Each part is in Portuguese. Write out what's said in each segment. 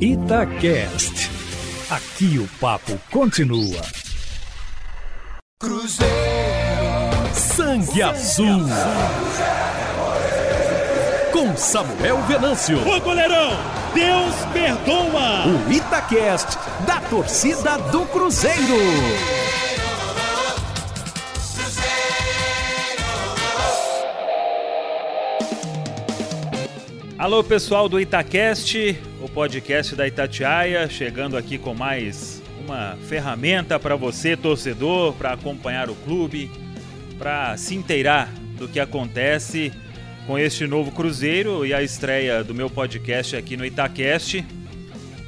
Itacast. Aqui o papo continua. Cruzeiro. Sangue Azul. Com Samuel Venâncio. Ô goleirão, Deus perdoa. O Itacast da torcida do Cruzeiro. Alô pessoal do Itacast, o podcast da Itatiaia, chegando aqui com mais uma ferramenta para você, torcedor, para acompanhar o clube, para se inteirar do que acontece com este novo Cruzeiro e a estreia do meu podcast aqui no Itacast.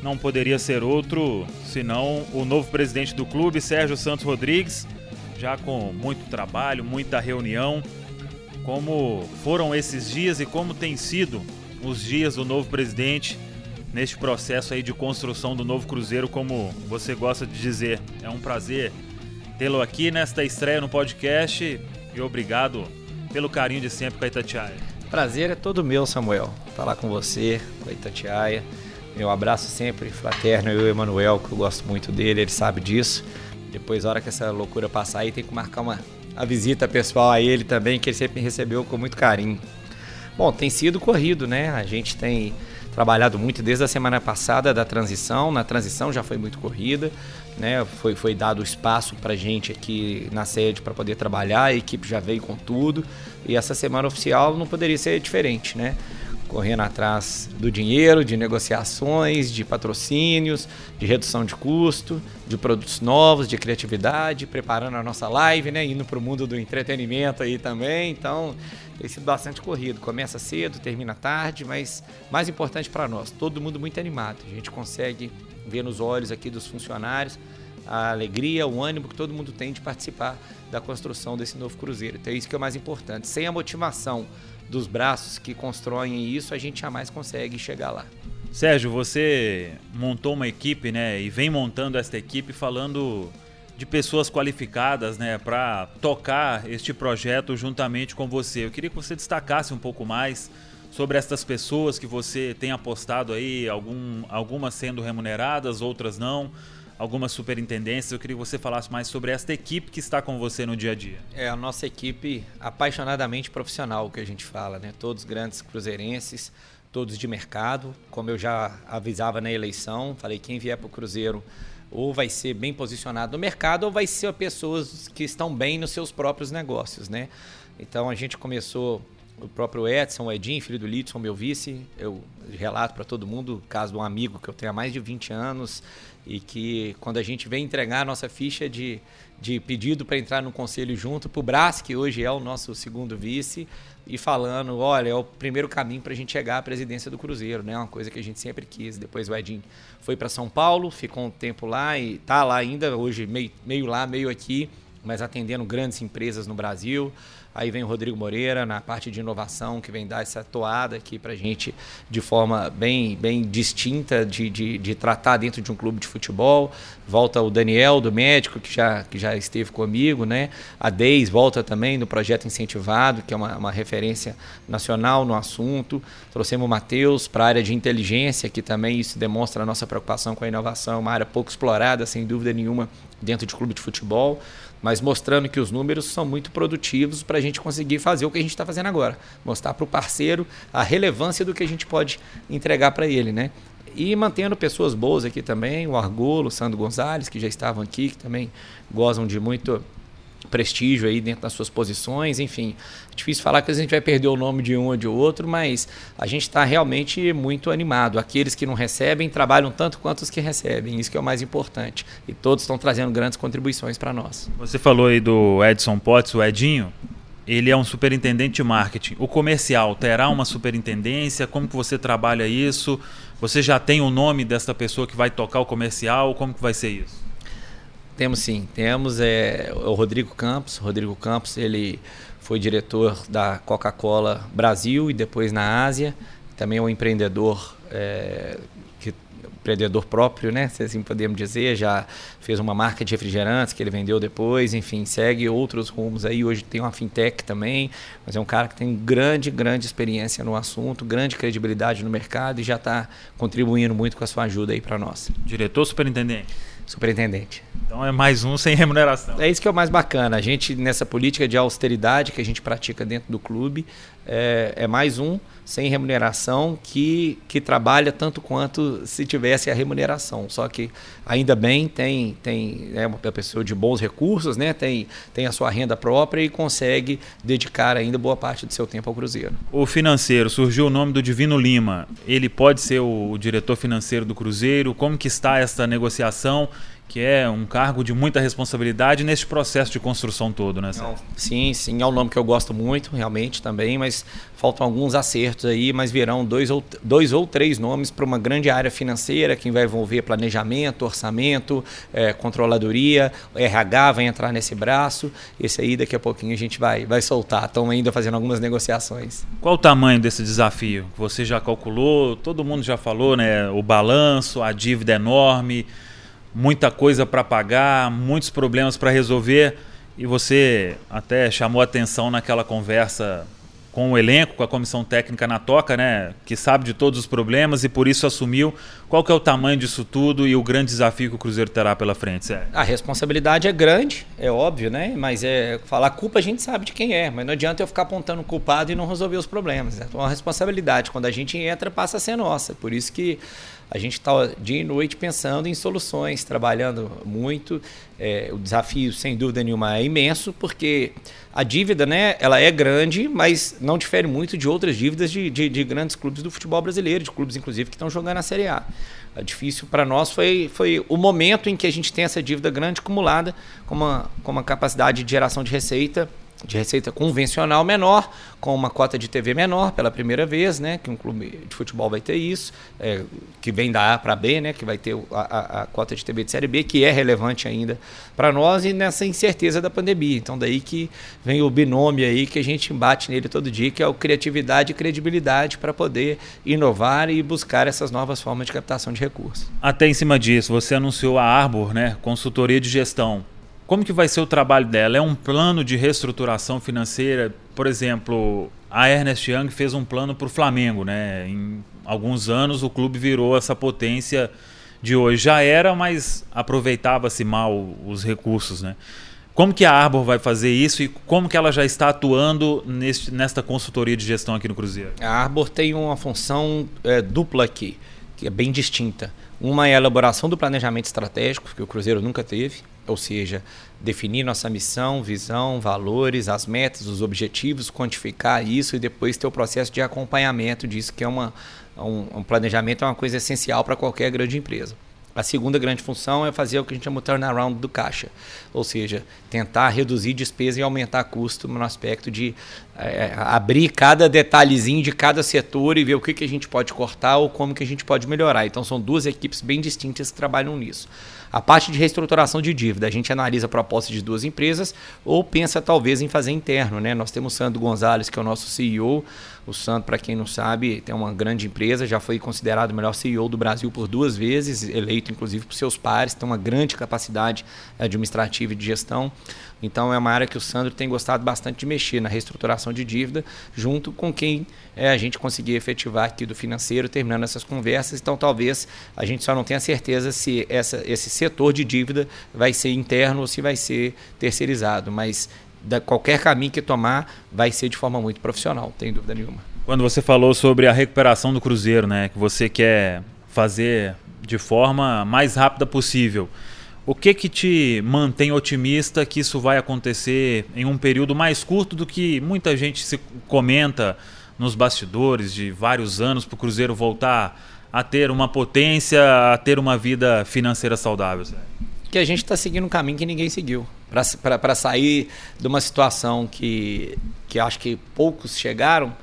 Não poderia ser outro senão o novo presidente do clube, Sérgio Santos Rodrigues, já com muito trabalho, muita reunião. Como foram esses dias e como tem sido os dias do novo presidente neste processo aí de construção do novo Cruzeiro, como você gosta de dizer. É um prazer tê-lo aqui nesta estreia no podcast e obrigado pelo carinho de sempre com a Itatiaia. Prazer é todo meu, Samuel, falar com você, com a Itatiaia. Meu abraço sempre fraterno, eu e o Emanuel, que eu gosto muito dele, ele sabe disso. Depois, na hora que essa loucura passar aí, tem que marcar uma a visita pessoal a ele também, que ele sempre me recebeu com muito carinho. Bom, tem sido corrido, né? A gente tem trabalhado muito desde a semana passada da transição. Na transição já foi muito corrida, né? Foi, foi dado espaço para gente aqui na sede para poder trabalhar. A equipe já veio com tudo e essa semana oficial não poderia ser diferente, né? Correndo atrás do dinheiro, de negociações, de patrocínios, de redução de custo, de produtos novos, de criatividade, preparando a nossa live, né, indo para o mundo do entretenimento aí também. Então, tem sido bastante corrido. Começa cedo, termina tarde, mas mais importante para nós, todo mundo muito animado. A gente consegue ver nos olhos aqui dos funcionários a alegria, o ânimo que todo mundo tem de participar da construção desse novo cruzeiro. Então, é isso que é o mais importante. Sem a motivação dos braços que constroem isso, a gente jamais consegue chegar lá. Sérgio, você montou uma equipe, né, e vem montando esta equipe falando de pessoas qualificadas, né, para tocar este projeto juntamente com você. Eu queria que você destacasse um pouco mais sobre estas pessoas que você tem apostado aí, algum, algumas sendo remuneradas, outras não algumas superintendências. Eu queria que você falasse mais sobre esta equipe que está com você no dia a dia. É a nossa equipe apaixonadamente profissional, que a gente fala, né? Todos grandes cruzeirenses, todos de mercado. Como eu já avisava na eleição, falei quem vier para o Cruzeiro ou vai ser bem posicionado no mercado ou vai ser pessoas que estão bem nos seus próprios negócios, né? Então a gente começou o próprio Edson, o Edinho, filho do Lidson, meu vice, eu relato para todo mundo o caso de um amigo que eu tenho há mais de 20 anos e que quando a gente vem entregar a nossa ficha de, de pedido para entrar no conselho junto para o Brás, que hoje é o nosso segundo vice, e falando, olha, é o primeiro caminho para a gente chegar à presidência do Cruzeiro, né? Uma coisa que a gente sempre quis. Depois o Edinho foi para São Paulo, ficou um tempo lá e está lá ainda, hoje meio, meio lá, meio aqui, mas atendendo grandes empresas no Brasil. Aí vem o Rodrigo Moreira na parte de inovação, que vem dar essa toada aqui para gente de forma bem, bem distinta de, de, de, tratar dentro de um clube de futebol. Volta o Daniel, do médico, que já, que já esteve comigo, né? A Deis volta também no projeto Incentivado, que é uma, uma referência nacional no assunto. Trouxemos o Matheus para a área de inteligência, que também isso demonstra a nossa preocupação com a inovação, uma área pouco explorada, sem dúvida nenhuma, dentro de clube de futebol mas mostrando que os números são muito produtivos para a gente conseguir fazer o que a gente está fazendo agora. Mostrar para o parceiro a relevância do que a gente pode entregar para ele, né? E mantendo pessoas boas aqui também, o Argolo, o Sandro Gonzalez, que já estavam aqui, que também gozam de muito prestígio aí dentro das suas posições, enfim. É difícil falar que a gente vai perder o nome de um ou de outro, mas a gente está realmente muito animado. Aqueles que não recebem trabalham tanto quanto os que recebem, isso que é o mais importante. E todos estão trazendo grandes contribuições para nós. Você falou aí do Edson Potts, o Edinho. Ele é um superintendente de marketing. O comercial terá uma superintendência? Como que você trabalha isso? Você já tem o nome dessa pessoa que vai tocar o comercial? Como que vai ser isso? Temos sim, temos é, o Rodrigo Campos. Rodrigo Campos ele foi diretor da Coca-Cola Brasil e depois na Ásia. Também é um empreendedor é, que empreendedor próprio, né? Se assim podemos dizer, já fez uma marca de refrigerantes que ele vendeu depois, enfim, segue outros rumos aí. Hoje tem uma fintech também, mas é um cara que tem grande, grande experiência no assunto, grande credibilidade no mercado e já está contribuindo muito com a sua ajuda aí para nós. Diretor superintendente? Superintendente. Então é mais um sem remuneração. É isso que é o mais bacana. A gente, nessa política de austeridade que a gente pratica dentro do clube, é, é, mais um sem remuneração que, que trabalha tanto quanto se tivesse a remuneração. Só que ainda bem tem, tem é uma pessoa de bons recursos, né? tem, tem a sua renda própria e consegue dedicar ainda boa parte do seu tempo ao Cruzeiro. O financeiro, surgiu o nome do Divino Lima. Ele pode ser o, o diretor financeiro do Cruzeiro? Como que está essa negociação? Que é um cargo de muita responsabilidade nesse processo de construção todo, né? Não, sim, sim, é um nome que eu gosto muito, realmente também, mas faltam alguns acertos aí, mas virão dois ou, dois ou três nomes para uma grande área financeira que vai envolver planejamento, orçamento, é, controladoria, RH vai entrar nesse braço. Esse aí daqui a pouquinho a gente vai, vai soltar. Estão ainda fazendo algumas negociações. Qual o tamanho desse desafio? Você já calculou? Todo mundo já falou, né? O balanço, a dívida enorme muita coisa para pagar, muitos problemas para resolver. E você até chamou atenção naquela conversa com o elenco, com a comissão técnica na toca, né, que sabe de todos os problemas e por isso assumiu. Qual que é o tamanho disso tudo e o grande desafio que o Cruzeiro terá pela frente, Sérgio? A responsabilidade é grande, é óbvio, né? Mas é falar culpa a gente sabe de quem é, mas não adianta eu ficar apontando culpado e não resolver os problemas. Né? Então a responsabilidade quando a gente entra passa a ser nossa. Por isso que a gente está dia e noite pensando em soluções, trabalhando muito. É, o desafio, sem dúvida nenhuma, é imenso, porque a dívida, né, ela é grande, mas não difere muito de outras dívidas de, de, de grandes clubes do futebol brasileiro, de clubes, inclusive, que estão jogando a Série A. A difícil para nós foi, foi o momento em que a gente tem essa dívida grande acumulada com uma, com uma capacidade de geração de receita de receita convencional menor, com uma cota de TV menor pela primeira vez, né? Que um clube de futebol vai ter isso, é, que vem da A para B, né? Que vai ter a, a, a, cota de TV de série B, que é relevante ainda para nós e nessa incerteza da pandemia. Então daí que vem o binômio aí que a gente embate nele todo dia, que é o criatividade e credibilidade para poder inovar e buscar essas novas formas de captação de recursos. Até em cima disso, você anunciou a Arbor, né? Consultoria de gestão como que vai ser o trabalho dela? É um plano de reestruturação financeira? Por exemplo, a Ernest Young fez um plano para o Flamengo, né? Em alguns anos o clube virou essa potência de hoje. Já era, mas aproveitava-se mal os recursos, né? Como que a Arbor vai fazer isso e como que ela já está atuando neste, nesta consultoria de gestão aqui no Cruzeiro? A Arbor tem uma função é, dupla aqui, que é bem distinta. Uma é a elaboração do planejamento estratégico, que o Cruzeiro nunca teve, ou seja, definir nossa missão, visão, valores, as metas, os objetivos, quantificar isso e depois ter o processo de acompanhamento disso, que é uma, um, um planejamento é uma coisa essencial para qualquer grande empresa. A segunda grande função é fazer o que a gente chama de turnaround do caixa, ou seja, tentar reduzir despesa e aumentar custo no aspecto de é, abrir cada detalhezinho de cada setor e ver o que, que a gente pode cortar ou como que a gente pode melhorar. Então são duas equipes bem distintas que trabalham nisso. A parte de reestruturação de dívida, a gente analisa propostas de duas empresas ou pensa talvez em fazer interno. Né? Nós temos Sandro Gonzalez, que é o nosso CEO. O Sandro, para quem não sabe, tem uma grande empresa, já foi considerado o melhor CEO do Brasil por duas vezes, eleito inclusive por seus pares, tem uma grande capacidade administrativa e de gestão. Então é uma área que o Sandro tem gostado bastante de mexer na reestruturação de dívida, junto com quem é, a gente conseguir efetivar aqui do financeiro, terminando essas conversas. Então talvez a gente só não tenha certeza se essa, esse setor de dívida vai ser interno ou se vai ser terceirizado, mas da, qualquer caminho que tomar vai ser de forma muito profissional, tem dúvida nenhuma. Quando você falou sobre a recuperação do Cruzeiro, né, que você quer fazer de forma mais rápida possível. O que que te mantém otimista que isso vai acontecer em um período mais curto do que muita gente se comenta nos bastidores de vários anos para o Cruzeiro voltar a ter uma potência, a ter uma vida financeira saudável? Que a gente está seguindo um caminho que ninguém seguiu. Para sair de uma situação que, que acho que poucos chegaram,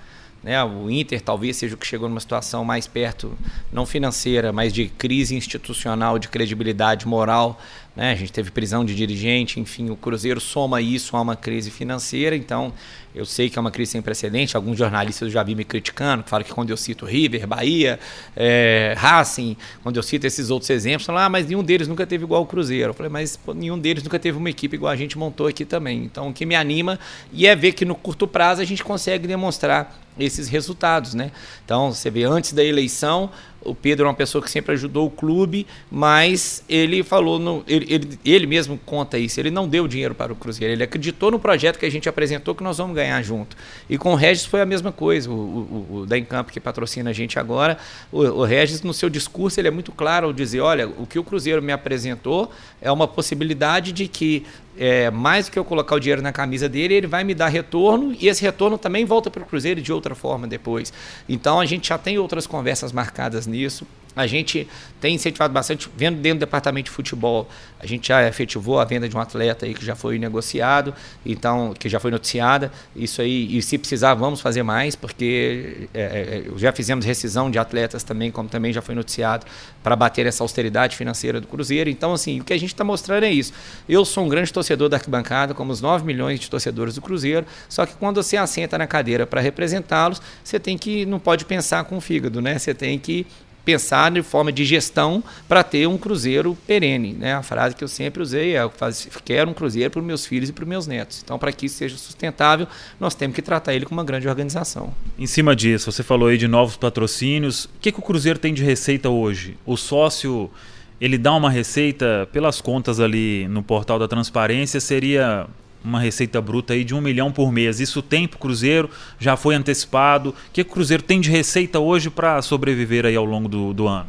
né? O Inter talvez seja o que chegou numa situação mais perto, não financeira, mas de crise institucional, de credibilidade moral né? A gente teve prisão de dirigente, enfim, o Cruzeiro soma isso a uma crise financeira, então eu sei que é uma crise sem precedente. Alguns jornalistas eu já vi me criticando, que falam que quando eu cito River, Bahia, é, Racing, quando eu cito esses outros exemplos, falam, ah, mas nenhum deles nunca teve igual o Cruzeiro. Eu falei, mas pô, nenhum deles nunca teve uma equipe igual a gente montou aqui também. Então, o que me anima e é ver que no curto prazo a gente consegue demonstrar esses resultados, né? Então, você vê, antes da eleição, o Pedro é uma pessoa que sempre ajudou o clube, mas ele falou, no, ele, ele, ele, mesmo conta isso, ele não deu dinheiro para o Cruzeiro, ele acreditou no projeto que a gente apresentou que nós vamos ganhar junto. E com o Regis foi a mesma coisa, o, o, o da Encampo que patrocina a gente agora, o, o Regis no seu discurso ele é muito claro ao dizer, olha, o que o Cruzeiro me apresentou é uma possibilidade de que é, mais do que eu colocar o dinheiro na camisa dele, ele vai me dar retorno e esse retorno também volta para o Cruzeiro de outra forma depois. Então a gente já tem outras conversas marcadas nisso. A gente tem incentivado bastante, vendo dentro do departamento de futebol, a gente já efetivou a venda de um atleta aí que já foi negociado, então que já foi noticiada. Isso aí, e se precisar, vamos fazer mais, porque é, é, já fizemos rescisão de atletas também, como também já foi noticiado, para bater essa austeridade financeira do Cruzeiro. Então, assim, o que a gente está mostrando é isso. Eu sou um grande torcedor da arquibancada, como os 9 milhões de torcedores do Cruzeiro, só que quando você assenta na cadeira para representá-los, você tem que, não pode pensar com o fígado, né? Você tem que pensar de forma de gestão para ter um cruzeiro perene. Né? A frase que eu sempre usei é: eu quero um cruzeiro para os meus filhos e para os meus netos. Então, para que isso seja sustentável, nós temos que tratar ele como uma grande organização. Em cima disso, você falou aí de novos patrocínios. O que, que o Cruzeiro tem de receita hoje? O sócio ele dá uma receita pelas contas ali no portal da transparência seria uma receita bruta aí de um milhão por mês. Isso tem para o Cruzeiro? Já foi antecipado? O que o Cruzeiro tem de receita hoje para sobreviver aí ao longo do, do ano?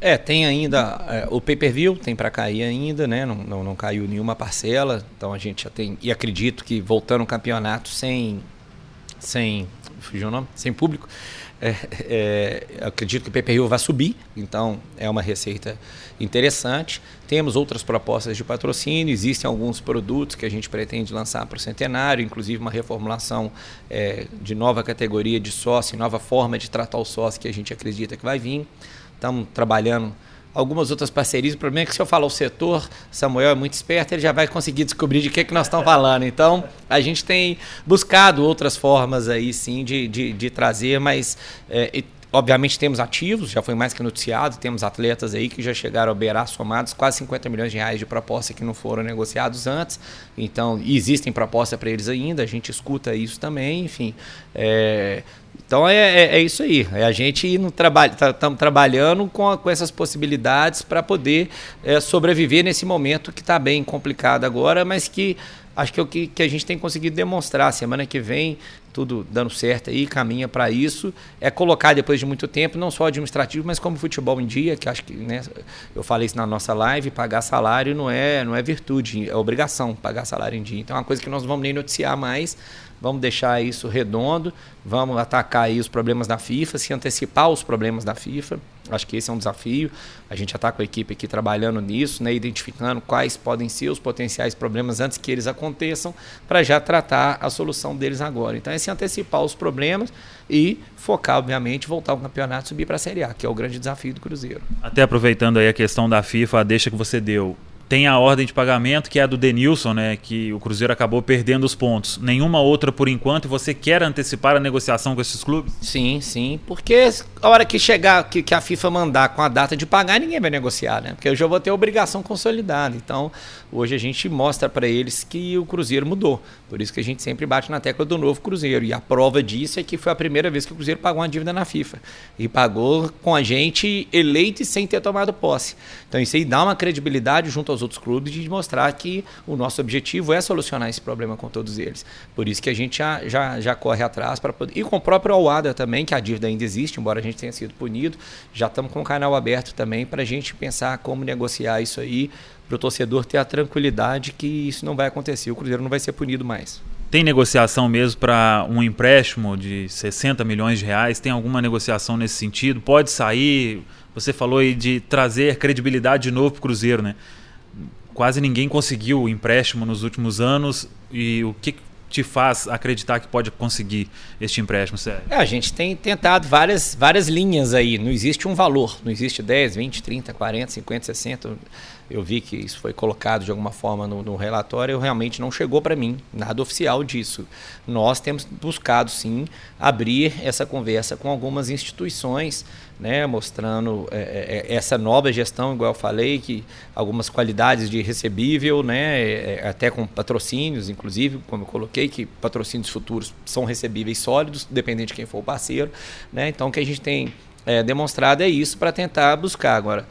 É, tem ainda é, o pay-per-view, tem para cair ainda, né? Não, não, não, caiu nenhuma parcela, então a gente já tem. E acredito que voltando o campeonato sem. sem. Fugiu o nome? Sem público, é, é, acredito que o PPU vai subir, então é uma receita interessante. Temos outras propostas de patrocínio, existem alguns produtos que a gente pretende lançar para o centenário, inclusive uma reformulação é, de nova categoria de sócio, nova forma de tratar o sócio que a gente acredita que vai vir. Estamos trabalhando algumas outras parcerias. O problema é que se eu falar o setor, Samuel é muito esperto, ele já vai conseguir descobrir de que, que nós estamos falando. Então, a gente tem buscado outras formas aí, sim, de, de, de trazer, mas é, Obviamente temos ativos, já foi mais que noticiado, temos atletas aí que já chegaram a beirar somados quase 50 milhões de reais de proposta que não foram negociados antes. Então, existem propostas para eles ainda, a gente escuta isso também, enfim. É, então é, é, é, isso aí. É a gente no trabalho, estamos tá, trabalhando com, a, com essas possibilidades para poder é, sobreviver nesse momento que está bem complicado agora, mas que acho que é o que, que a gente tem conseguido demonstrar. Semana que vem, tudo dando certo aí, caminha para isso. É colocar depois de muito tempo, não só administrativo, mas como futebol em dia, que acho que, né, eu falei isso na nossa live, pagar salário não é, não é virtude, é obrigação pagar salário em dia. Então é uma coisa que nós não vamos nem noticiar mais, vamos deixar isso redondo, vamos atacar aí os problemas da FIFA, se antecipar os problemas da FIFA. Acho que esse é um desafio. A gente já está com a equipe aqui trabalhando nisso, né, identificando quais podem ser os potenciais problemas antes que eles aconteçam, para já tratar a solução deles agora. Então, é se antecipar os problemas e focar, obviamente, voltar ao campeonato e subir para a Série A, que é o grande desafio do Cruzeiro. Até aproveitando aí a questão da FIFA, a deixa que você deu. Tem a ordem de pagamento, que é a do Denilson, né? Que o Cruzeiro acabou perdendo os pontos. Nenhuma outra por enquanto. E você quer antecipar a negociação com esses clubes? Sim, sim. Porque a hora que chegar, que, que a FIFA mandar com a data de pagar, ninguém vai negociar, né? Porque eu já vou ter obrigação consolidada. Então, hoje a gente mostra para eles que o Cruzeiro mudou. Por isso que a gente sempre bate na tecla do novo Cruzeiro. E a prova disso é que foi a primeira vez que o Cruzeiro pagou uma dívida na FIFA. E pagou com a gente eleito e sem ter tomado posse. Então, isso aí dá uma credibilidade junto aos outros clubes de mostrar que o nosso objetivo é solucionar esse problema com todos eles. Por isso que a gente já, já, já corre atrás para poder. E com o próprio Awada também, que a dívida ainda existe, embora a gente tenha sido punido, já estamos com o canal aberto também para a gente pensar como negociar isso aí, para o torcedor ter a tranquilidade que isso não vai acontecer, o Cruzeiro não vai ser punido mais. Tem negociação mesmo para um empréstimo de 60 milhões de reais? Tem alguma negociação nesse sentido? Pode sair? Você falou aí de trazer credibilidade de novo para o Cruzeiro, né? quase ninguém conseguiu o empréstimo nos últimos anos. E o que te faz acreditar que pode conseguir este empréstimo, sério? É, a gente tem tentado várias, várias linhas aí. Não existe um valor. Não existe 10, 20, 30, 40, 50, 60. Eu vi que isso foi colocado de alguma forma no, no relatório. Realmente não chegou para mim nada oficial disso. Nós temos buscado, sim, abrir essa conversa com algumas instituições né, mostrando é, é, é, essa nova gestão, igual eu falei, que algumas qualidades de recebível, né, é, é, até com patrocínios, inclusive, como eu coloquei, que patrocínios futuros são recebíveis sólidos, dependente de quem for o parceiro. Né, então, o que a gente tem é, demonstrado é isso para tentar buscar. Agora,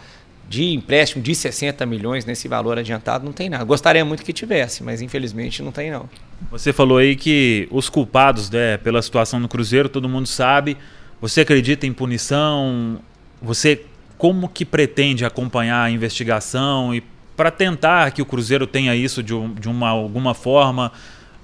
de empréstimo de 60 milhões nesse valor adiantado, não tem nada. Gostaria muito que tivesse, mas infelizmente não tem não. Você falou aí que os culpados né, pela situação no Cruzeiro, todo mundo sabe, você acredita em punição? Você como que pretende acompanhar a investigação e para tentar que o Cruzeiro tenha isso de, de uma alguma forma,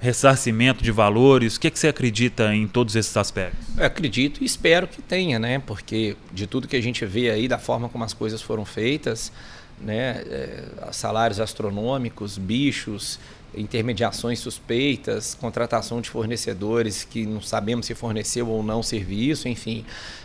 ressarcimento de valores? O que, é que você acredita em todos esses aspectos? Eu acredito e espero que tenha, né? Porque de tudo que a gente vê aí, da forma como as coisas foram feitas, né? É, salários astronômicos, bichos, intermediações suspeitas, contratação de fornecedores que não sabemos se forneceu ou não serviço, enfim.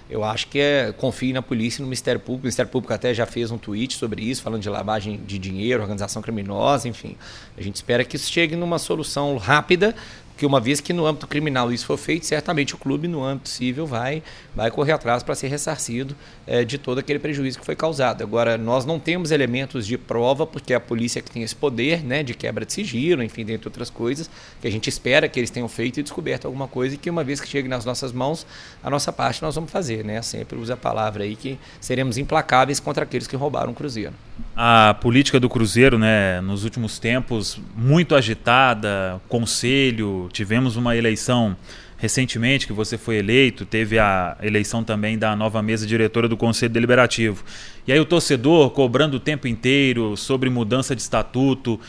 Eu acho que é confie na polícia e no Ministério Público. O Ministério Público até já fez um tweet sobre isso, falando de lavagem de dinheiro, organização criminosa, enfim. A gente espera que isso chegue numa solução rápida porque uma vez que no âmbito criminal isso for feito, certamente o clube no âmbito civil vai, vai correr atrás para ser ressarcido é, de todo aquele prejuízo que foi causado. Agora, nós não temos elementos de prova, porque é a polícia que tem esse poder né, de quebra de sigilo, enfim, dentre outras coisas, que a gente espera que eles tenham feito e descoberto alguma coisa e que uma vez que chegue nas nossas mãos, a nossa parte nós vamos fazer. Né? Sempre usa a palavra aí que seremos implacáveis contra aqueles que roubaram o Cruzeiro. A política do Cruzeiro, né, nos últimos tempos, muito agitada, conselho, tivemos uma eleição recentemente que você foi eleito, teve a eleição também da nova mesa diretora do Conselho Deliberativo. E aí o torcedor cobrando o tempo inteiro sobre mudança de estatuto.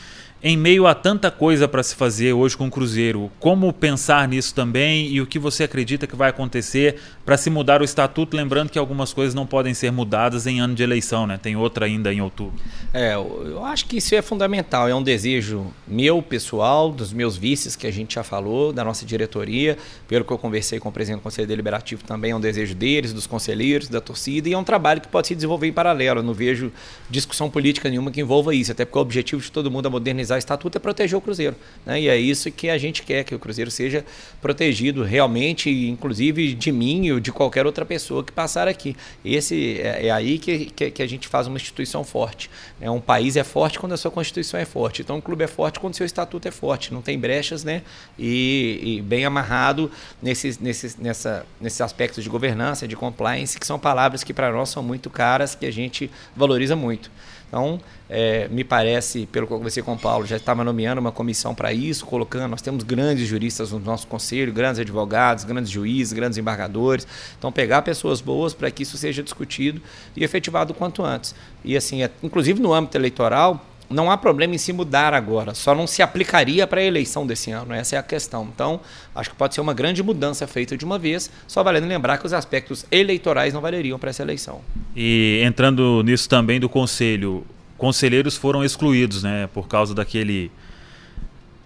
Em meio a tanta coisa para se fazer hoje com o Cruzeiro, como pensar nisso também e o que você acredita que vai acontecer para se mudar o estatuto? Lembrando que algumas coisas não podem ser mudadas em ano de eleição, né? Tem outra ainda em outubro. É, eu acho que isso é fundamental. É um desejo meu, pessoal, dos meus vices que a gente já falou, da nossa diretoria, pelo que eu conversei com o presidente do Conselho Deliberativo também, é um desejo deles, dos conselheiros, da torcida, e é um trabalho que pode se desenvolver em paralelo. Eu não vejo discussão política nenhuma que envolva isso, até porque o objetivo de todo mundo é modernizar o estatuto é proteger o Cruzeiro. Né? E é isso que a gente quer, que o Cruzeiro seja protegido realmente, inclusive de mim ou de qualquer outra pessoa que passar aqui. Esse é, é aí que, que, que, a gente faz uma instituição forte. Né? Um país é forte quando a sua Constituição é forte. Então, um clube é forte quando o seu estatuto é forte. Não tem brechas, né? E, e bem amarrado nesses, nesses, nessa, nesses aspectos de governança, de compliance, que são palavras que para nós são muito caras, que a gente valoriza muito. Então, é, me parece, pelo que eu conversei com o Paulo, já estava nomeando uma comissão para isso, colocando. Nós temos grandes juristas no nosso conselho, grandes advogados, grandes juízes, grandes embargadores. Então, pegar pessoas boas para que isso seja discutido e efetivado o quanto antes. E, assim, é, inclusive no âmbito eleitoral, não há problema em se mudar agora, só não se aplicaria para a eleição desse ano, essa é a questão. Então, acho que pode ser uma grande mudança feita de uma vez, só valendo lembrar que os aspectos eleitorais não valeriam para essa eleição. E entrando nisso também do conselho, conselheiros foram excluídos, né, por causa daquele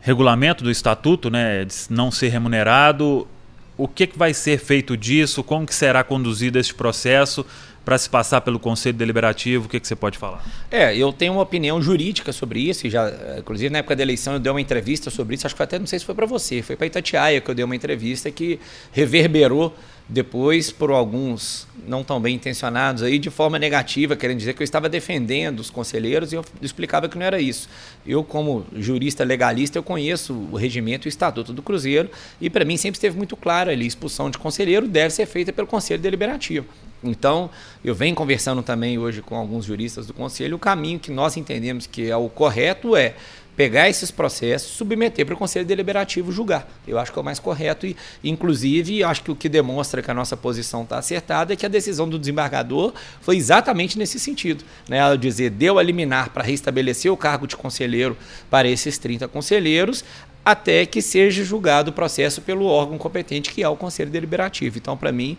regulamento do estatuto, né, de não ser remunerado. O que, que vai ser feito disso? Como que será conduzido esse processo? Para se passar pelo Conselho Deliberativo? O que, que você pode falar? É, eu tenho uma opinião jurídica sobre isso, e já, inclusive na época da eleição eu dei uma entrevista sobre isso, acho que até não sei se foi para você, foi para Itatiaia que eu dei uma entrevista que reverberou depois por alguns não tão bem intencionados aí de forma negativa, querendo dizer que eu estava defendendo os conselheiros e eu explicava que não era isso. Eu como jurista legalista, eu conheço o regimento e o estatuto do Cruzeiro e para mim sempre esteve muito claro ali, expulsão de conselheiro deve ser feita pelo Conselho Deliberativo. Então, eu venho conversando também hoje com alguns juristas do Conselho, o caminho que nós entendemos que é o correto é pegar esses processos, submeter para o Conselho Deliberativo julgar. Eu acho que é o mais correto e, inclusive, acho que o que demonstra que a nossa posição está acertada é que a decisão do desembargador foi exatamente nesse sentido. Né? Ela dizer, deu a liminar para restabelecer o cargo de conselheiro para esses 30 conselheiros, até que seja julgado o processo pelo órgão competente, que é o Conselho Deliberativo. Então, para mim,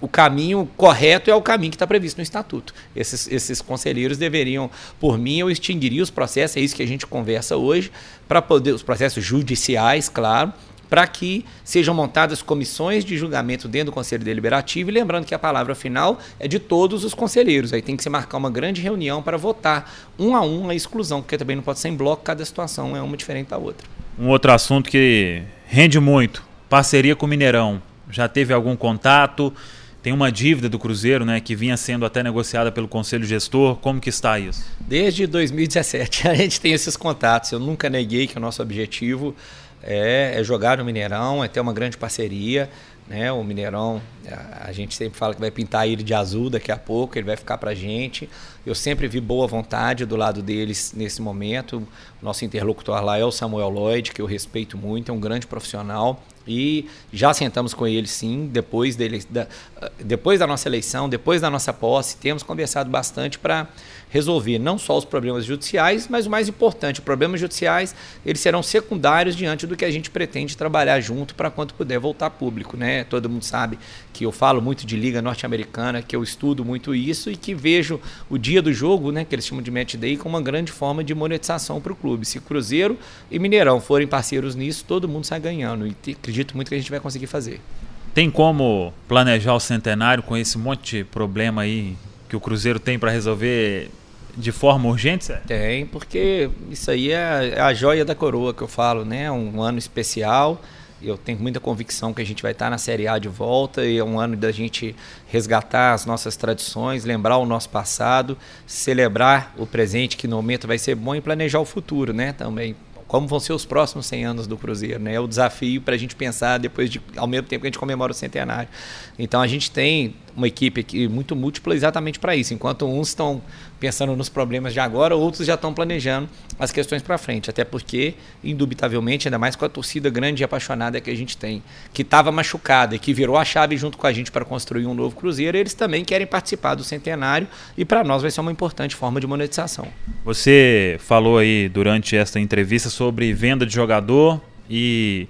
o caminho correto é o caminho que está previsto no estatuto. Esses, esses conselheiros deveriam, por mim, eu extinguiria os processos, é isso que a gente conversa hoje, para poder, os processos judiciais, claro, para que sejam montadas comissões de julgamento dentro do Conselho Deliberativo, e lembrando que a palavra final é de todos os conselheiros. Aí tem que se marcar uma grande reunião para votar um a um a exclusão, porque também não pode ser em bloco, cada situação é uma diferente da outra. Um outro assunto que rende muito, parceria com o Mineirão. Já teve algum contato? Tem uma dívida do Cruzeiro, né, que vinha sendo até negociada pelo Conselho Gestor. Como que está isso? Desde 2017 a gente tem esses contatos. Eu nunca neguei que o nosso objetivo é, é jogar no Mineirão, é ter uma grande parceria. Né? O Mineirão, a, gente sempre fala que vai pintar ele de azul daqui a pouco, ele vai ficar para a gente. Eu sempre vi boa vontade do lado deles nesse momento. Nosso interlocutor lá é o Samuel Lloyd, que eu respeito muito, é um grande profissional. E já sentamos com ele sim, depois, dele, da, depois da nossa eleição, depois da nossa posse, temos conversado bastante para resolver não só os problemas judiciais, mas o mais importante, os problemas judiciais, eles serão secundários diante do que a gente pretende trabalhar junto para quando puder voltar público, né? Todo mundo sabe que eu falo muito de liga norte-americana, que eu estudo muito isso e que vejo o dia do jogo, né, que eles chamam de match day, como uma grande forma de monetização para o clube. Se Cruzeiro e Mineirão forem parceiros nisso, todo mundo sai ganhando e acredito muito que a gente vai conseguir fazer. Tem como planejar o centenário com esse monte de problema aí que o Cruzeiro tem para resolver de forma urgente, Sérgio? Tem, porque isso aí é, é a joia da coroa que eu falo, né? Um ano especial. Eu tenho muita convicção que a gente vai estar na Série A de volta e é um ano da gente resgatar as nossas tradições, lembrar o nosso passado, celebrar o presente que no momento vai ser bom e planejar o futuro, né? Também como vão ser os próximos 100 anos do Cruzeiro, né? É o desafio para a gente pensar depois de, ao mesmo tempo que a gente comemora o centenário. Então a gente tem uma equipe aqui muito múltipla exatamente para isso. Enquanto uns estão pensando nos problemas de agora, outros já estão planejando as questões para frente. Até porque, indubitavelmente, ainda mais com a torcida grande e apaixonada que a gente tem, que estava machucada e que virou a chave junto com a gente para construir um novo Cruzeiro, eles também querem participar do centenário e para nós vai ser uma importante forma de monetização. Você falou aí durante esta entrevista sobre venda de jogador e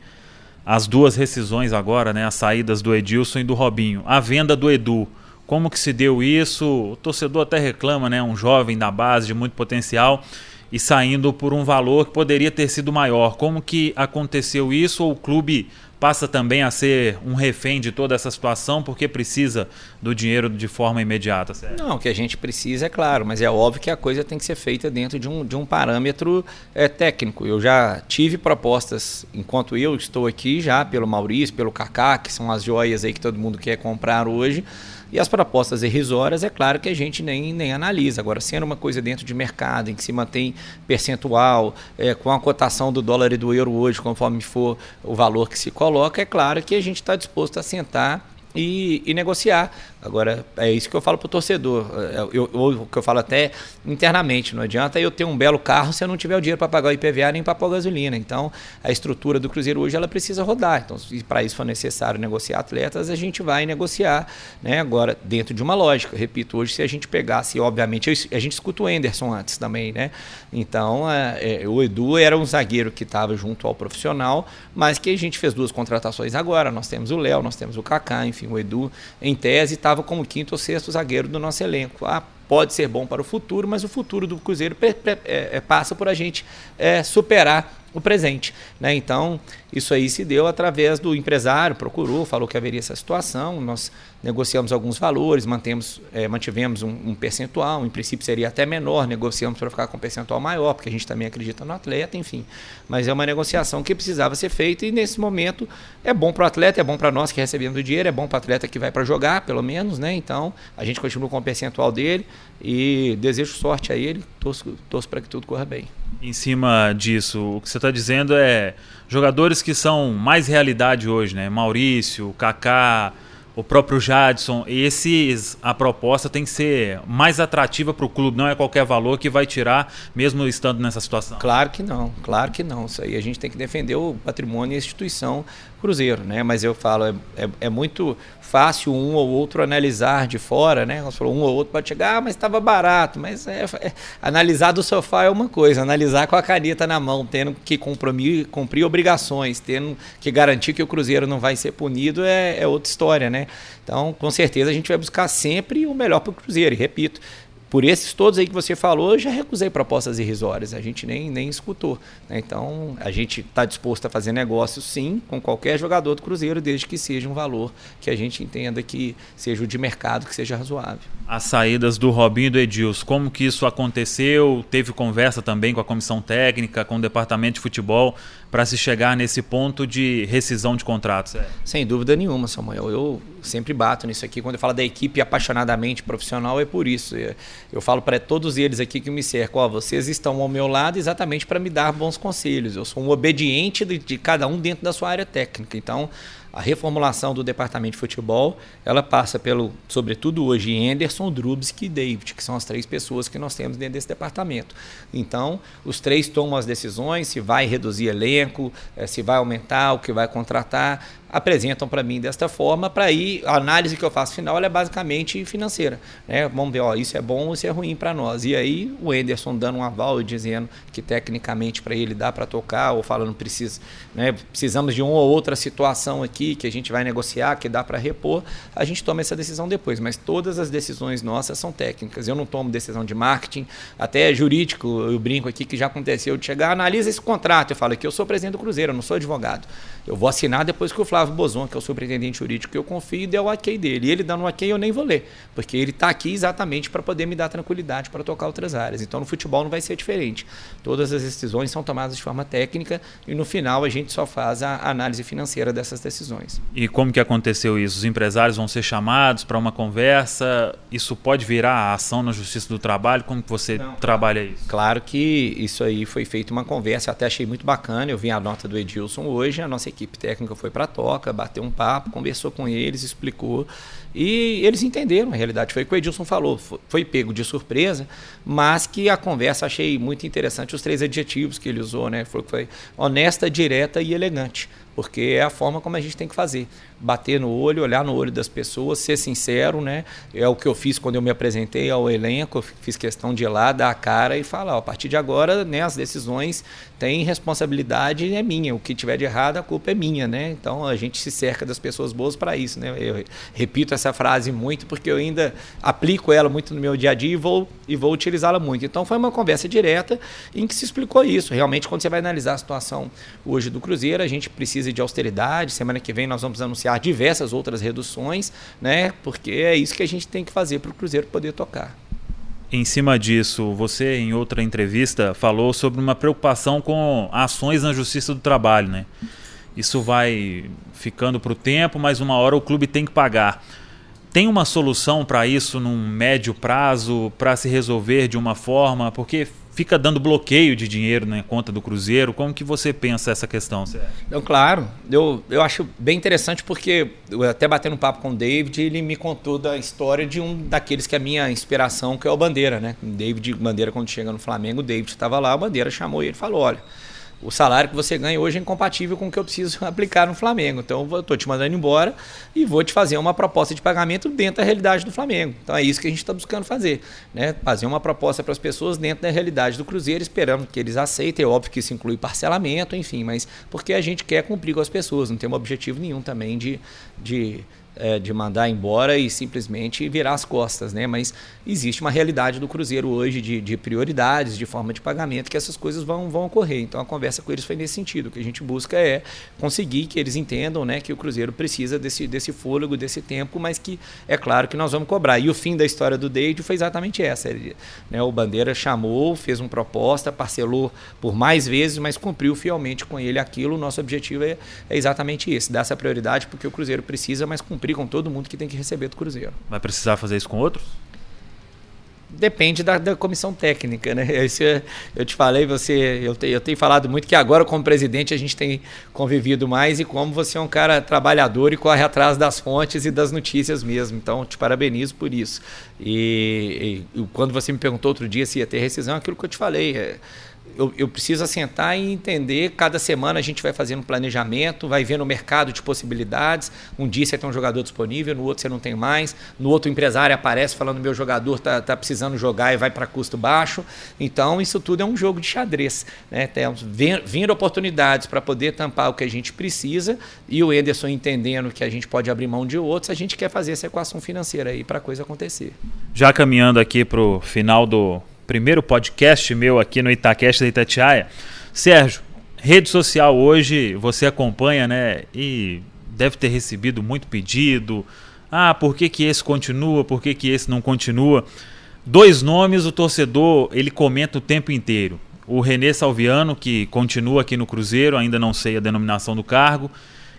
as duas rescisões agora, né, as saídas do Edilson e do Robinho, a venda do Edu. Como que se deu isso? O torcedor até reclama, né, um jovem da base de muito potencial e saindo por um valor que poderia ter sido maior. Como que aconteceu isso ou o clube passa também a ser um refém de toda essa situação porque precisa do dinheiro de forma imediata, certo? Não, o que a gente precisa é claro, mas é óbvio que a coisa tem que ser feita dentro de um, de um parâmetro é, técnico. Eu já tive propostas, enquanto eu estou aqui, já pelo Maurício, pelo Kaká, que são as joias aí que todo mundo quer comprar hoje, e as propostas irrisórias, é claro que a gente nem, nem analisa. Agora, sendo uma coisa dentro de mercado, em que se mantém percentual, é, com a cotação do dólar e do euro hoje, conforme for o valor que se coloca, é claro que a gente está disposto a sentar e, e, negociar. Agora, é isso que eu falo para o torcedor. É, eu, eu, o que eu falo até internamente. Não adianta eu ter um belo carro se eu não tiver o dinheiro para pagar o IPVA nem para pagar gasolina. Então, a estrutura do Cruzeiro hoje ela precisa rodar. Então, se para isso for necessário negociar atletas, a gente vai negociar. Né? Agora, dentro de uma lógica. Repito, hoje, se a gente pegasse, obviamente, a gente escuta o Anderson antes também. Né? Então, é, é, o Edu era um zagueiro que estava junto ao profissional, mas que a gente fez duas contratações agora. Nós temos o Léo, nós temos o Kaká, enfim, o Edu, em tese, está estava como quinto ou sexto zagueiro do nosso elenco. Ah, pode ser bom para o futuro, mas o futuro do Cruzeiro é, é, passa por a gente é, superar presente. Né? Então, isso aí se deu através do empresário, procurou, falou que haveria essa situação, nós negociamos alguns valores, mantemos, é, mantivemos um, um, percentual, em princípio seria até menor, negociamos para ficar com um percentual maior, porque a gente também acredita no atleta, enfim. Mas é uma negociação que precisava ser feita e nesse momento é bom para o atleta, é bom para nós que recebemos o dinheiro, é bom para o atleta que vai para jogar, pelo menos, né? Então, a gente continua com o percentual dele e desejo sorte a ele, torço, torço para que tudo corra bem. Em cima disso, o que você está dizendo é jogadores que são mais realidade hoje, né? Maurício, Kaká, o próprio Jadson, esses a proposta tem que ser mais atrativa para o clube, não é qualquer valor que vai tirar, mesmo estando nessa situação. Claro que não, claro que não. Isso aí a gente tem que defender o patrimônio e a instituição Cruzeiro, né? Mas eu falo, é, é, é, muito fácil um ou outro analisar de fora, né? Você falou, um ou outro pode chegar, ah, mas estava barato. Mas é, é, analisar do sofá é uma coisa, analisar com a caneta na mão, tendo que cumprir, cumprir obrigações, tendo que garantir que o Cruzeiro não vai ser punido é, é outra história, né? Então, com certeza, a gente vai buscar sempre o melhor para o Cruzeiro. E repito, por esses todos aí que você falou, eu já recusei propostas irrisórias, a gente nem, nem escutou. Né? Então, a gente está disposto a fazer negócio, sim, com qualquer jogador do Cruzeiro, desde que seja um valor que a gente entenda que seja o de mercado, que seja razoável. As saídas do Robinho e do Edilson, como que isso aconteceu? Teve conversa também com a comissão técnica, com o departamento de futebol, para se chegar nesse ponto de rescisão de contratos? É. Sem dúvida nenhuma, Samuel. Eu sempre bato nisso aqui. Quando eu falo da equipe apaixonadamente profissional, é por isso. Eu falo para todos eles aqui que me cercam: ó, vocês estão ao meu lado exatamente para me dar bons conselhos. Eu sou um obediente de, de cada um dentro da sua área técnica. Então, a reformulação do departamento de futebol, ela passa pelo, sobretudo hoje, Anderson, Drubsky e David, que são as três pessoas que nós temos dentro desse departamento. Então, os três tomam as decisões, se vai reduzir elenco, eh, se vai aumentar, o que vai contratar, apresentam para mim desta forma, para aí a análise que eu faço final é basicamente financeira. Né? Vamos ver, ó, isso é bom isso é ruim para nós. E aí o Enderson dando um aval e dizendo que tecnicamente para ele dá para tocar, ou falando precisa, né, precisamos de uma ou outra situação aqui que a gente vai negociar, que dá para repor, a gente toma essa decisão depois. Mas todas as decisões nossas são técnicas. Eu não tomo decisão de marketing, até jurídico, eu brinco aqui que já aconteceu de chegar, analisa esse contrato. Eu falo que eu sou presidente do Cruzeiro, eu não sou advogado. Eu vou assinar depois que o Flávio Bozon, que é o superintendente jurídico que eu confio, deu o ok dele. E ele dando o ok, eu nem vou ler, porque ele está aqui exatamente para poder me dar tranquilidade para tocar outras áreas. Então, no futebol não vai ser diferente. Todas as decisões são tomadas de forma técnica e no final a gente só faz a análise financeira dessas decisões. E como que aconteceu isso? Os empresários vão ser chamados para uma conversa? Isso pode virar a ação na Justiça do Trabalho? Como que você não, trabalha isso? Claro que isso aí foi feito uma conversa, eu até achei muito bacana. Eu vi a nota do Edilson hoje, a nossa equipe técnica foi para a toca, bateu um papo, conversou com eles, explicou. E eles entenderam a realidade. Foi o que o Edilson falou. Foi, foi pego de surpresa, mas que a conversa achei muito interessante os três adjetivos que ele usou, né? Foi, foi honesta, direta e elegante porque é a forma como a gente tem que fazer. Bater no olho, olhar no olho das pessoas, ser sincero, né? É o que eu fiz quando eu me apresentei ao elenco, fiz questão de ir lá, dar a cara e falar, ó, a partir de agora, né, as decisões têm responsabilidade é minha, o que tiver de errado, a culpa é minha, né? Então a gente se cerca das pessoas boas para isso, né? Eu repito essa frase muito porque eu ainda aplico ela muito no meu dia a dia e vou e vou utilizá-la muito. Então foi uma conversa direta em que se explicou isso. Realmente quando você vai analisar a situação hoje do Cruzeiro, a gente precisa de austeridade. Semana que vem nós vamos anunciar diversas outras reduções, né? Porque é isso que a gente tem que fazer para o Cruzeiro poder tocar. Em cima disso, você em outra entrevista falou sobre uma preocupação com ações na Justiça do Trabalho, né? Isso vai ficando para o tempo, mas uma hora o clube tem que pagar. Tem uma solução para isso num médio prazo, para se resolver de uma forma? Porque fica dando bloqueio de dinheiro na conta do Cruzeiro. Como que você pensa essa questão? Então, claro, eu, eu acho bem interessante porque eu até batendo um papo com o David, ele me contou da história de um daqueles que é a minha inspiração, que é o Bandeira, né? David Bandeira quando chega no Flamengo, o David estava lá, o Bandeira chamou ele e falou: "Olha, o salário que você ganha hoje é incompatível com o que eu preciso aplicar no Flamengo. Então eu estou te mandando embora e vou te fazer uma proposta de pagamento dentro da realidade do Flamengo. Então é isso que a gente está buscando fazer, né? Fazer uma proposta para as pessoas dentro da realidade do Cruzeiro, esperando que eles aceitem. É óbvio que isso inclui parcelamento, enfim, mas porque a gente quer cumprir com as pessoas, não tem um objetivo nenhum também de, de é, de mandar embora e simplesmente virar as costas, né? Mas existe uma realidade do Cruzeiro hoje de, de, prioridades, de forma de pagamento, que essas coisas vão, vão ocorrer. Então a conversa com eles foi nesse sentido. O que a gente busca é conseguir que eles entendam né, que o Cruzeiro precisa desse, desse fôlego, desse tempo, mas que é claro que nós vamos cobrar. E o fim da história do Deide foi exatamente essa. Ele, né, o Bandeira chamou, fez uma proposta, parcelou por mais vezes, mas cumpriu fielmente com ele aquilo. O nosso objetivo é, é exatamente esse, dar essa prioridade porque o Cruzeiro precisa, mas cumprir cumprir com todo mundo que tem que receber do Cruzeiro. Vai precisar fazer isso com outros? Depende da, da comissão técnica, né? Esse, é, eu te falei, você, eu, te, eu tenho falado muito que agora, como presidente, a gente tem convivido mais e como você é um cara trabalhador e corre atrás das fontes e das notícias mesmo. Então, te parabenizo por isso. E, e quando você me perguntou outro dia se ia ter rescisão, aquilo que eu te falei. É, eu, eu, preciso assentar e entender. Cada semana a gente vai fazendo um planejamento, vai vendo o mercado de possibilidades. Um dia você tem um jogador disponível, no outro você não tem mais. No outro, o empresário aparece falando: meu jogador está tá precisando jogar e vai para custo baixo. Então, isso tudo é um jogo de xadrez. Né? Temos vindo oportunidades para poder tampar o que a gente precisa e o Ederson entendendo que a gente pode abrir mão de outros, a gente quer fazer essa equação financeira aí para a coisa acontecer. Já caminhando aqui para o final do primeiro podcast meu aqui no Itacast da Itatiaia. Sérgio, rede social hoje você acompanha, né? E deve ter recebido muito pedido. Ah, por que, que esse continua? Por que, que esse não continua? Dois nomes o torcedor ele comenta o tempo inteiro. O Renê Salviano, que continua aqui no Cruzeiro, ainda não sei a denominação do cargo,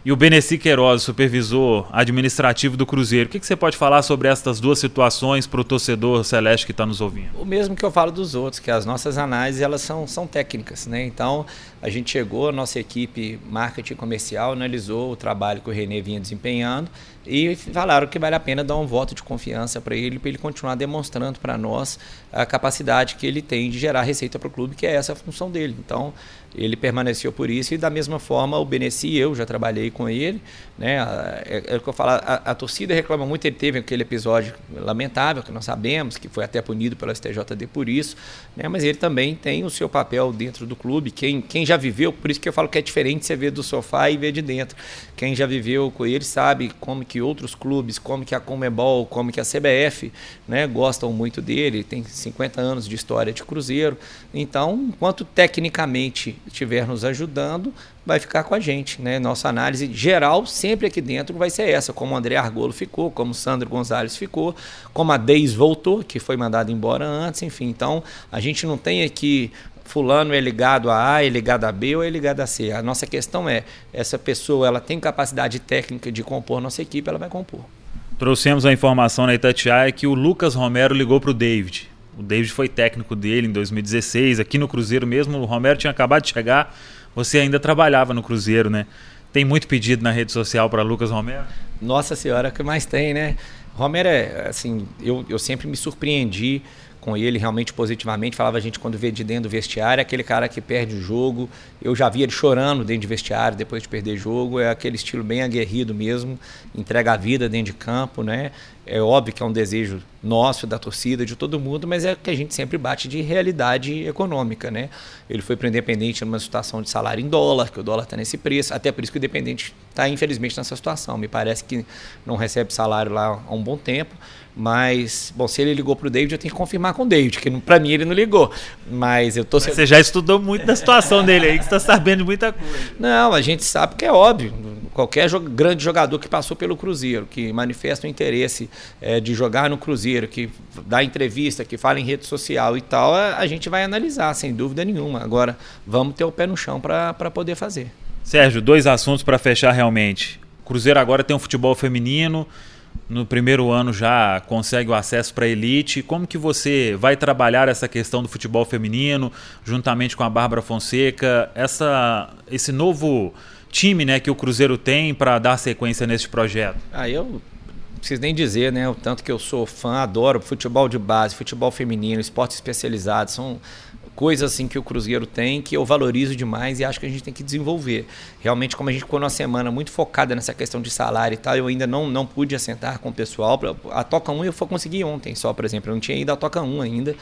e o Beneci Queiroz, supervisor administrativo do Cruzeiro. O que, que você pode falar sobre estas duas situações para o torcedor celeste que está nos ouvindo? O mesmo que eu falo dos outros, que as nossas análises elas são, são técnicas. Né? Então, a gente chegou, a nossa equipe marketing comercial analisou o trabalho que o Renê vinha desempenhando e falaram que vale a pena dar um voto de confiança para ele, para ele continuar demonstrando para nós a capacidade que ele tem de gerar receita para o clube, que é essa a função dele. Então, ele permaneceu por isso e da mesma forma o Beneci, eu já trabalhei com ele, né? É, é o que eu falo, a, a, torcida reclama muito, ele teve aquele episódio lamentável que nós sabemos, que foi até punido pela STJD por isso, né? Mas ele também tem o seu papel dentro do clube, quem, quem já viveu, por isso que eu falo que é diferente você ver do sofá e ver de dentro. Quem já viveu com ele sabe como que outros clubes, como que a Comebol, como que a CBF, né, gostam muito dele, tem 50 anos de história de Cruzeiro. Então, enquanto tecnicamente estiver nos ajudando, vai ficar com a gente. Né? Nossa análise geral sempre aqui dentro vai ser essa, como o André Argolo ficou, como o Sandro Gonzalez ficou, como a Deis voltou, que foi mandado embora antes, enfim. Então, a gente não tem aqui fulano é ligado a A, é ligado a B ou é ligado a C. A nossa questão é, essa pessoa ela tem capacidade técnica de compor nossa equipe, ela vai compor. Trouxemos a informação na Itatiaia que o Lucas Romero ligou para o David. O David foi técnico dele em 2016, aqui no Cruzeiro mesmo. O Romero tinha acabado de chegar. Você ainda trabalhava no Cruzeiro, né? Tem muito pedido na rede social para Lucas Romero? Nossa Senhora, que mais tem, né? Romero é, assim, eu, eu sempre me surpreendi com ele realmente positivamente. Falava a gente quando vê de dentro do vestiário, é aquele cara que perde o jogo. Eu já vi ele chorando dentro de vestiário depois de perder jogo. É aquele estilo bem aguerrido mesmo, entrega a vida dentro de campo, né? É óbvio que é um desejo nosso, da torcida, de todo mundo, mas é que a gente sempre bate de realidade econômica, né? Ele foi para o Independente numa situação de salário em dólar, que o dólar está nesse preço, até por isso que o Independente está, infelizmente, nessa situação. Me parece que não recebe salário lá há um bom tempo, mas, bom, se ele ligou para o David, eu tenho que confirmar com o David, que para mim ele não ligou. Mas eu tô. Mas você já estudou muito da situação dele aí, que você está sabendo de muita coisa. Não, a gente sabe que é óbvio. Qualquer jo grande jogador que passou pelo Cruzeiro, que manifesta o interesse é, de jogar no Cruzeiro, que dá entrevista, que fala em rede social e tal, a gente vai analisar, sem dúvida nenhuma. Agora, vamos ter o pé no chão para poder fazer. Sérgio, dois assuntos para fechar realmente. O Cruzeiro agora tem um futebol feminino no primeiro ano já consegue o acesso para a elite. Como que você vai trabalhar essa questão do futebol feminino, juntamente com a Bárbara Fonseca, essa, esse novo time né, que o Cruzeiro tem para dar sequência nesse projeto? Ah, eu não preciso nem dizer, né? O tanto que eu sou fã, adoro futebol de base, futebol feminino, esporte especializado, são coisas assim que o Cruzeiro tem que eu valorizo demais e acho que a gente tem que desenvolver. Realmente, como a gente ficou numa semana muito focada nessa questão de salário e tal, eu ainda não, não pude assentar com o pessoal. A Toca 1 eu consegui ontem só, por exemplo. Eu não tinha ido à Toca 1 ainda,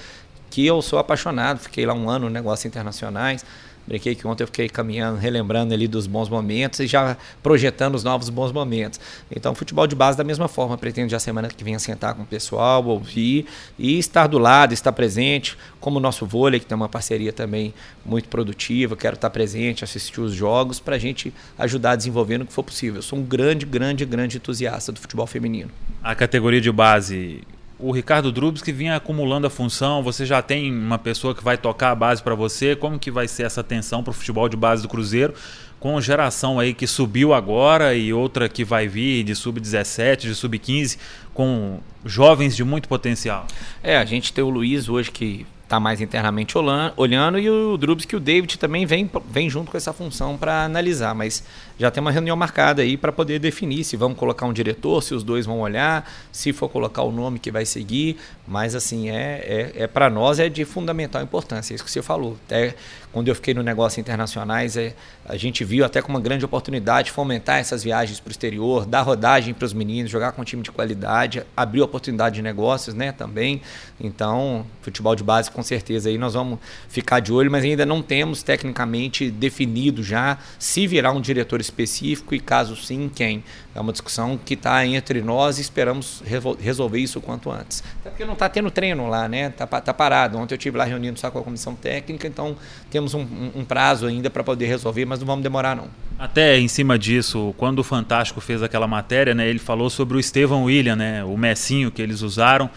que eu sou apaixonado, fiquei lá um ano no negócios internacionais. Brinquei que ontem eu fiquei caminhando, relembrando ali dos bons momentos e já projetando os novos bons momentos. Então, futebol de base da mesma forma, pretendo já semana que vem sentar com o pessoal, ouvir e estar do lado, estar presente, como o nosso vôlei, que tem uma parceria também muito produtiva, quero estar presente, assistir os jogos para a gente ajudar a desenvolver no que for possível. Eu sou um grande, grande, grande entusiasta do futebol feminino. A categoria de base o Ricardo Drubs que vinha acumulando a função, você já tem uma pessoa que vai tocar a base para você, como que vai ser essa atenção para o futebol de base do Cruzeiro, com geração aí que subiu agora e outra que vai vir de sub-17, de sub-15, com jovens de muito potencial? É, a gente tem o Luiz hoje que tá mais internamente olhando, e o Drubs que o David também vem, vem junto com essa função para analisar, mas já tem uma reunião marcada aí para poder definir se vamos colocar um diretor, se os dois vão olhar, se for colocar o nome que vai seguir, mas assim, é, é, é para nós é de fundamental importância, é isso que você falou. Até quando eu fiquei no negócio internacionais, é, a gente viu até como uma grande oportunidade fomentar essas viagens para o exterior, dar rodagem para os meninos, jogar com um time de qualidade, abrir oportunidade de negócios né, também. Então, futebol de base com certeza aí nós vamos ficar de olho, mas ainda não temos tecnicamente definido já se virá um diretor específico e caso sim, quem. É uma discussão que está entre nós e esperamos resolver isso o quanto antes. Até porque não está tendo treino lá, né? Está tá parado. Ontem eu tive lá reunindo só com a comissão técnica, então temos um, um prazo ainda para poder resolver, mas não vamos demorar não. Até em cima disso, quando o Fantástico fez aquela matéria, né, ele falou sobre o Estevão William, né, o Messinho que eles usaram.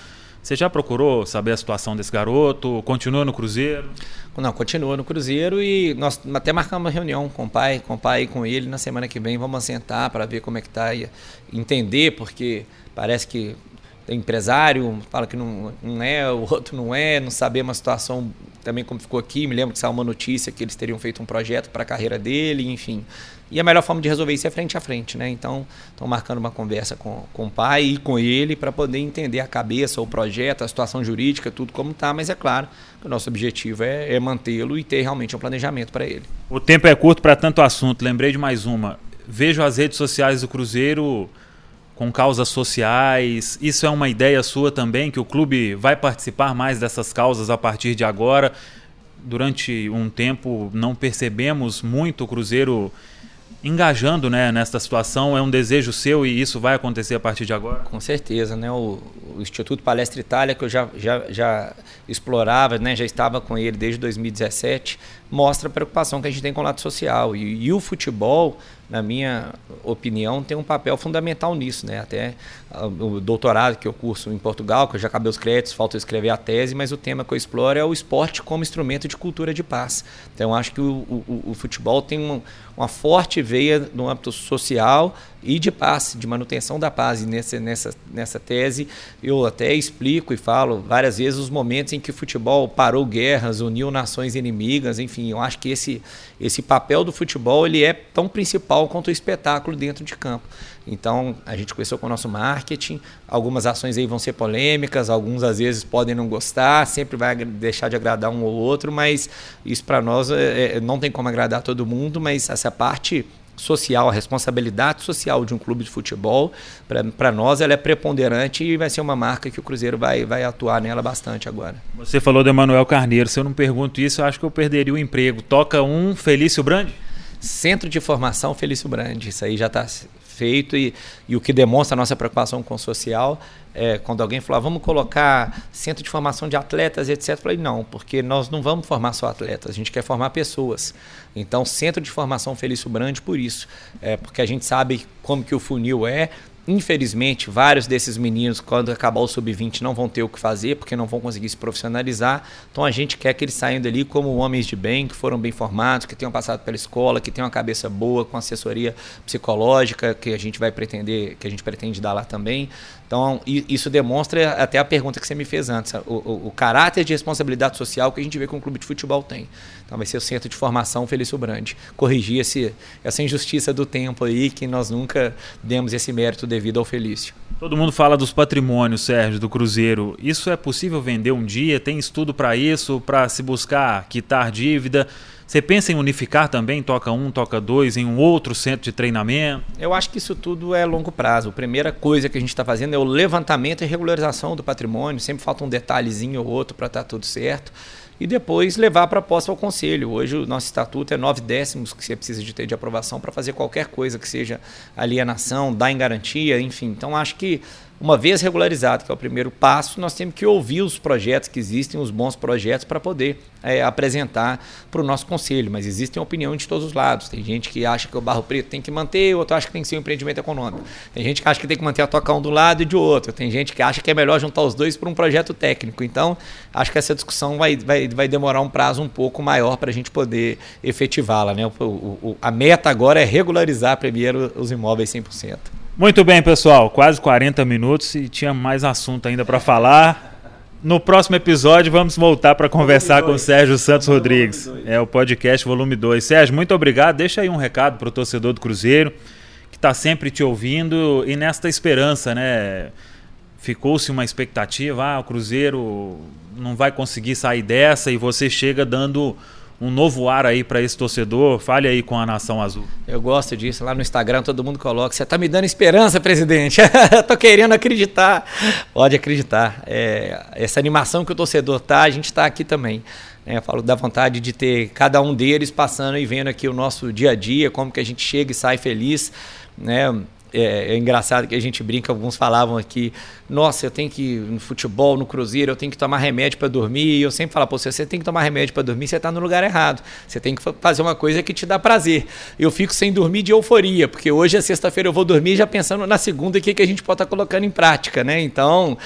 Você já procurou saber a situação desse garoto? Continua no Cruzeiro? Não, continua no Cruzeiro e nós até marcamos uma reunião com o pai, com o pai e com ele na semana que vem. Vamos sentar para ver como é que está e entender, porque parece que empresário fala que não, não é, o outro não é, não sabemos a situação também como ficou aqui. Me lembro que saiu uma notícia que eles teriam feito um projeto para a carreira dele, enfim. E a melhor forma de resolver isso é frente a frente, né? Então, estão marcando uma conversa com, com o pai e com ele para poder entender a cabeça, o projeto, a situação jurídica, tudo como está, mas é claro que o nosso objetivo é, é mantê-lo e ter realmente um planejamento para ele. O tempo é curto para tanto assunto, lembrei de mais uma. Vejo as redes sociais do Cruzeiro com causas sociais. Isso é uma ideia sua também, que o clube vai participar mais dessas causas a partir de agora? Durante um tempo não percebemos muito o Cruzeiro engajando né, nessa situação? É um desejo seu e isso vai acontecer a partir de agora? Com certeza. Né? O, o Instituto Palestra Itália, que eu já, já, já explorava, né, já estava com ele desde 2017, mostra a preocupação que a gente tem com o lado social. E, e o futebol, na minha opinião, tem um papel fundamental nisso. Né? Até uh, o doutorado que eu curso em Portugal, que eu já acabei os créditos, falta escrever a tese, mas o tema que eu exploro é o esporte como instrumento de cultura de paz. Então, eu acho que o, o, o futebol tem uma, uma forte veia no âmbito social e de paz, de manutenção da paz. E nessa, nessa, nessa tese eu até explico e falo várias vezes os momentos em que o futebol parou guerras, uniu nações inimigas, enfim, eu acho que esse, esse papel do futebol ele é tão principal quanto o espetáculo dentro de campo. Então, a gente começou com o nosso marketing, algumas ações aí vão ser polêmicas, alguns às vezes podem não gostar, sempre vai deixar de agradar um ou outro, mas isso para nós é, é, não tem como agradar todo mundo, mas essa parte social, a responsabilidade social de um clube de futebol, para nós ela é preponderante e vai ser uma marca que o Cruzeiro vai, vai atuar nela bastante agora. Você falou do Emanuel Carneiro, se eu não pergunto isso, eu acho que eu perderia o emprego. Toca um Felício Brandi? Centro de Formação Felício Brandi, isso aí já está feito e, e o que demonstra a nossa preocupação com o social é, quando alguém falou, ah, vamos colocar centro de formação de atletas, etc. Eu falei, não, porque nós não vamos formar só atletas, a gente quer formar pessoas. Então, centro de formação Felício Brandi por isso, é, porque a gente sabe como que o funil é, Infelizmente, vários desses meninos, quando acabar o sub-20, não vão ter o que fazer, porque não vão conseguir se profissionalizar. Então a gente quer que eles saiam dali como homens de bem, que foram bem formados, que tenham passado pela escola, que tenham uma cabeça boa, com assessoria psicológica, que a gente vai pretender, que a gente pretende dar lá também. Então, isso demonstra até a pergunta que você me fez antes, o, o, o, caráter de responsabilidade social que a gente vê que um clube de futebol tem. Então, vai ser o centro de formação Felício Brandi. Corrigir esse, essa injustiça do tempo aí, que nós nunca demos esse mérito devido ao Felício. Todo mundo fala dos patrimônios, Sérgio, do Cruzeiro. Isso é possível vender um dia? Tem estudo para isso, para se buscar quitar dívida? Você pensa em unificar também, toca um, toca dois, em um outro centro de treinamento? Eu acho que isso tudo é longo prazo. A primeira coisa que a gente está fazendo é o levantamento e regularização do patrimônio. Sempre falta um detalhezinho ou outro para estar tá tudo certo. E depois levar a proposta ao conselho. Hoje o nosso estatuto é nove décimos que você precisa de ter de aprovação para fazer qualquer coisa que seja alienação, dar em garantia, enfim. Então acho que uma vez regularizado, que é o primeiro passo, nós temos que ouvir os projetos que existem, os bons projetos, para poder é, apresentar para o nosso conselho. Mas existem opiniões de todos os lados. Tem gente que acha que o Barro Preto tem que manter, outro acha que tem que ser um empreendimento econômico. Tem gente que acha que tem que manter a toca um do lado e de outro. Tem gente que acha que é melhor juntar os dois para um projeto técnico. Então, acho que essa discussão vai, vai, vai demorar um prazo um pouco maior para a gente poder efetivá-la. Né? O, o, a meta agora é regularizar primeiro os imóveis 100%. Muito bem, pessoal. Quase 40 minutos e tinha mais assunto ainda para falar. no próximo episódio vamos voltar para conversar com o Sérgio Santos Rodrigues. É o podcast volume 2. Sérgio, muito obrigado. Deixa aí um recado para o torcedor do Cruzeiro que está sempre te ouvindo e nesta esperança, né? Ficou-se uma expectativa, ah, o Cruzeiro não vai conseguir sair dessa e você chega dando um novo ar aí para esse torcedor? Fale aí com a Nação Azul. Eu gosto disso. Lá no Instagram todo mundo coloca: você está me dando esperança, presidente. Tô querendo acreditar. Pode acreditar. É, essa animação que o torcedor tá, a gente está aqui também. É, eu falo da vontade de ter cada um deles passando e vendo aqui o nosso dia a dia, como que a gente chega e sai feliz. Né? É, é, engraçado que a gente brinca, alguns falavam aqui, nossa, eu tenho que no futebol, no cruzeiro, eu tenho que tomar remédio para dormir. E eu sempre falo, pô, se você tem que tomar remédio para dormir, você está no lugar errado. Você tem que fazer uma coisa que te dá prazer. Eu fico sem dormir de euforia, porque hoje é sexta-feira, eu vou dormir já pensando na segunda o que, que a gente pode estar tá colocando em prática, né? Então,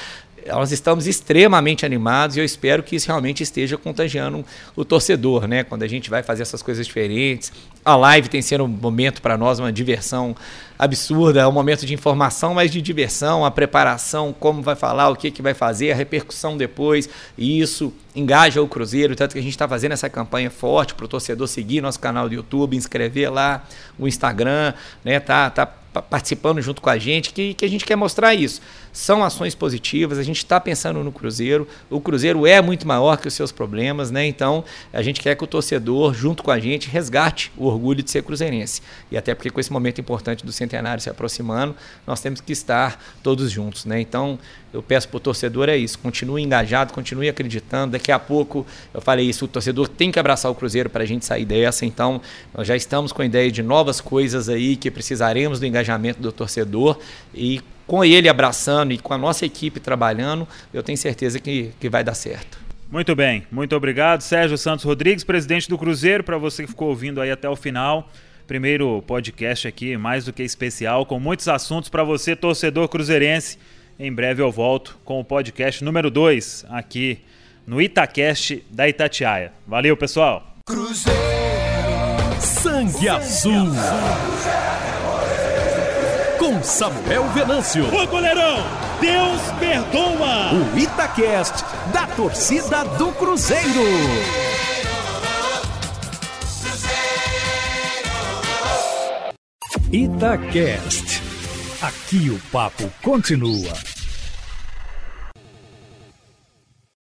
nós estamos extremamente animados e eu espero que isso realmente esteja contagiando o torcedor, né? Quando a gente vai fazer essas coisas diferentes. A live tem sido um momento para nós, uma diversão absurda, é um momento de informação, mas de diversão, a preparação, como vai falar, o que, que vai fazer, a repercussão depois, e isso engaja o Cruzeiro, tanto que a gente está fazendo essa campanha forte para o torcedor seguir nosso canal do YouTube, inscrever lá, o Instagram, né? Tá, tá participando junto com a gente, que, que a gente quer mostrar isso. São ações positivas, a gente está pensando no Cruzeiro. O Cruzeiro é muito maior que os seus problemas, né? Então a gente quer que o torcedor, junto com a gente, resgate o orgulho de ser cruzeirense. E até porque com esse momento importante do centenário se aproximando, nós temos que estar todos juntos, né? Então eu peço para o torcedor é isso, continue engajado, continue acreditando. Daqui a pouco, eu falei isso, o torcedor tem que abraçar o Cruzeiro para a gente sair dessa. Então, nós já estamos com a ideia de novas coisas aí que precisaremos do engajamento do torcedor e com ele abraçando e com a nossa equipe trabalhando, eu tenho certeza que, que vai dar certo. Muito bem, muito obrigado. Sérgio Santos Rodrigues, presidente do Cruzeiro, para você que ficou ouvindo aí até o final. Primeiro podcast aqui, mais do que especial, com muitos assuntos para você, torcedor cruzeirense. Em breve eu volto com o podcast número 2 aqui no Itacast da Itatiaia. Valeu, pessoal! Cruzeiro, sangue azul. Com Samuel Venâncio. Ô goleirão, Deus perdoa. O Itacast da torcida do Cruzeiro. Itacast. Aqui o papo continua.